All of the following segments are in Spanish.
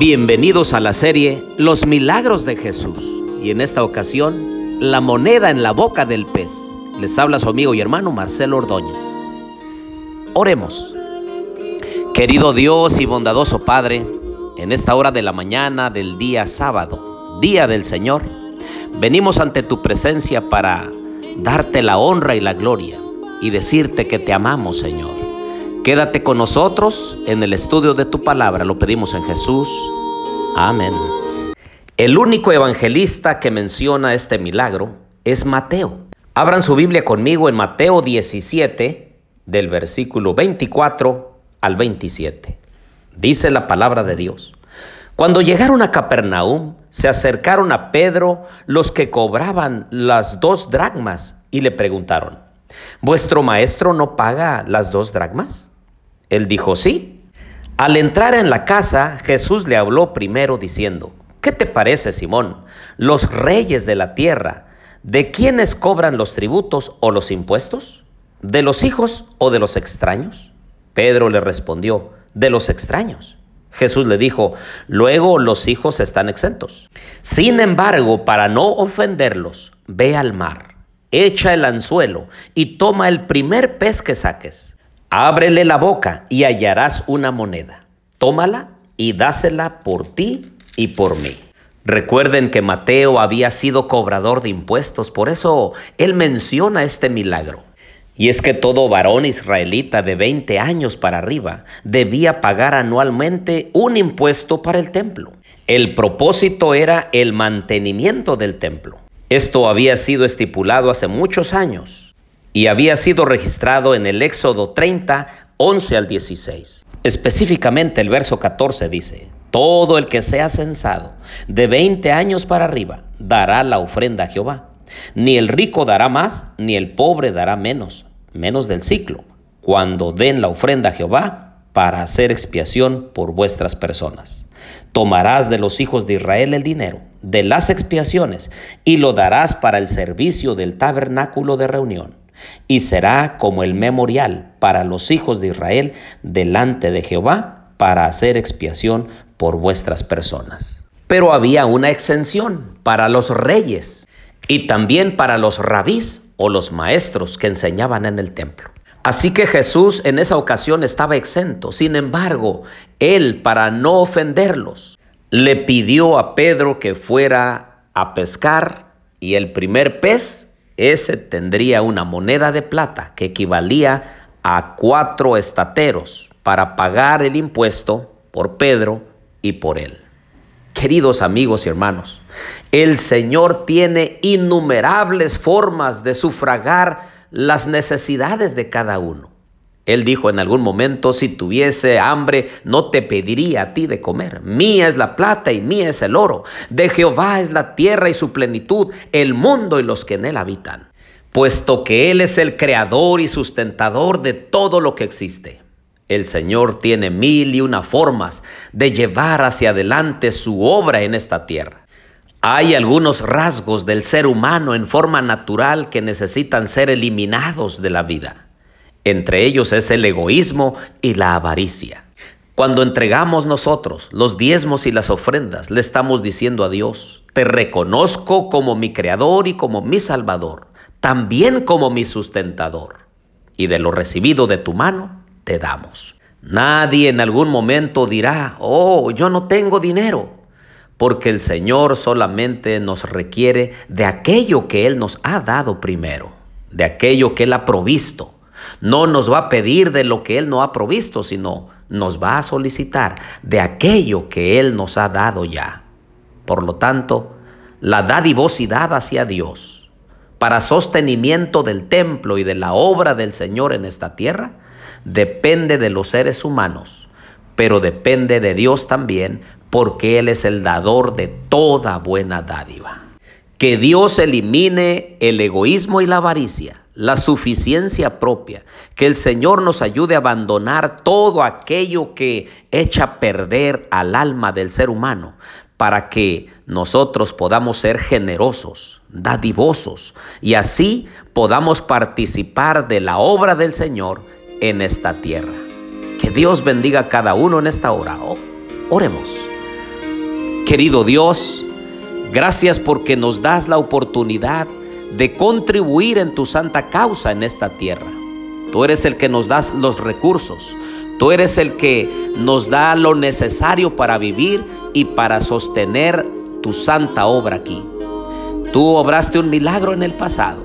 Bienvenidos a la serie Los Milagros de Jesús y en esta ocasión La moneda en la boca del pez. Les habla su amigo y hermano Marcelo Ordóñez. Oremos. Querido Dios y bondadoso Padre, en esta hora de la mañana del día sábado, día del Señor, venimos ante tu presencia para darte la honra y la gloria y decirte que te amamos, Señor Quédate con nosotros en el estudio de tu palabra, lo pedimos en Jesús. Amén. El único evangelista que menciona este milagro es Mateo. Abran su Biblia conmigo en Mateo 17, del versículo 24 al 27. Dice la palabra de Dios. Cuando llegaron a Capernaum, se acercaron a Pedro los que cobraban las dos dracmas y le preguntaron, ¿vuestro maestro no paga las dos dracmas? Él dijo, sí. Al entrar en la casa, Jesús le habló primero diciendo, ¿qué te parece, Simón? Los reyes de la tierra, ¿de quiénes cobran los tributos o los impuestos? ¿De los hijos o de los extraños? Pedro le respondió, de los extraños. Jesús le dijo, luego los hijos están exentos. Sin embargo, para no ofenderlos, ve al mar, echa el anzuelo y toma el primer pez que saques. Ábrele la boca y hallarás una moneda. Tómala y dásela por ti y por mí. Recuerden que Mateo había sido cobrador de impuestos, por eso él menciona este milagro. Y es que todo varón israelita de 20 años para arriba debía pagar anualmente un impuesto para el templo. El propósito era el mantenimiento del templo. Esto había sido estipulado hace muchos años y había sido registrado en el Éxodo 30, 11 al 16. Específicamente el verso 14 dice, todo el que sea censado de 20 años para arriba dará la ofrenda a Jehová. Ni el rico dará más, ni el pobre dará menos, menos del ciclo, cuando den la ofrenda a Jehová para hacer expiación por vuestras personas. Tomarás de los hijos de Israel el dinero de las expiaciones y lo darás para el servicio del tabernáculo de reunión y será como el memorial para los hijos de Israel delante de Jehová para hacer expiación por vuestras personas. Pero había una exención para los reyes y también para los rabís o los maestros que enseñaban en el templo. Así que Jesús en esa ocasión estaba exento. Sin embargo, él, para no ofenderlos, le pidió a Pedro que fuera a pescar y el primer pez ese tendría una moneda de plata que equivalía a cuatro estateros para pagar el impuesto por Pedro y por él. Queridos amigos y hermanos, el Señor tiene innumerables formas de sufragar las necesidades de cada uno. Él dijo en algún momento, si tuviese hambre, no te pediría a ti de comer. Mía es la plata y mía es el oro. De Jehová es la tierra y su plenitud, el mundo y los que en él habitan. Puesto que Él es el creador y sustentador de todo lo que existe. El Señor tiene mil y una formas de llevar hacia adelante su obra en esta tierra. Hay algunos rasgos del ser humano en forma natural que necesitan ser eliminados de la vida. Entre ellos es el egoísmo y la avaricia. Cuando entregamos nosotros los diezmos y las ofrendas, le estamos diciendo a Dios, te reconozco como mi creador y como mi salvador, también como mi sustentador. Y de lo recibido de tu mano, te damos. Nadie en algún momento dirá, oh, yo no tengo dinero, porque el Señor solamente nos requiere de aquello que Él nos ha dado primero, de aquello que Él ha provisto. No nos va a pedir de lo que Él no ha provisto, sino nos va a solicitar de aquello que Él nos ha dado ya. Por lo tanto, la dadivosidad hacia Dios para sostenimiento del templo y de la obra del Señor en esta tierra depende de los seres humanos, pero depende de Dios también porque Él es el dador de toda buena dádiva. Que Dios elimine el egoísmo y la avaricia la suficiencia propia, que el Señor nos ayude a abandonar todo aquello que echa a perder al alma del ser humano, para que nosotros podamos ser generosos, dadivosos, y así podamos participar de la obra del Señor en esta tierra. Que Dios bendiga a cada uno en esta hora. Oremos. Querido Dios, gracias porque nos das la oportunidad de contribuir en tu santa causa en esta tierra. Tú eres el que nos das los recursos. Tú eres el que nos da lo necesario para vivir y para sostener tu santa obra aquí. Tú obraste un milagro en el pasado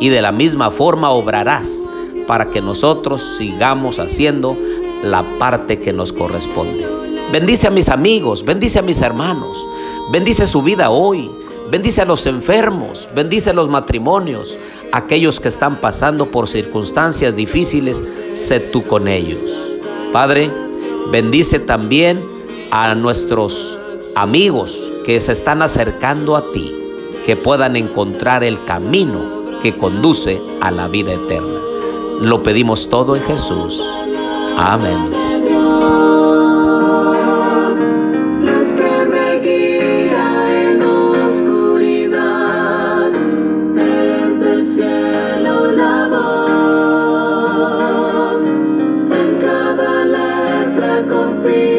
y de la misma forma obrarás para que nosotros sigamos haciendo la parte que nos corresponde. Bendice a mis amigos, bendice a mis hermanos, bendice su vida hoy, bendice a los enfermos, bendice a los matrimonios, aquellos que están pasando por circunstancias difíciles, sé tú con ellos. Padre, bendice también a nuestros amigos que se están acercando a ti, que puedan encontrar el camino que conduce a la vida eterna. Lo pedimos todo en Jesús. Amén. be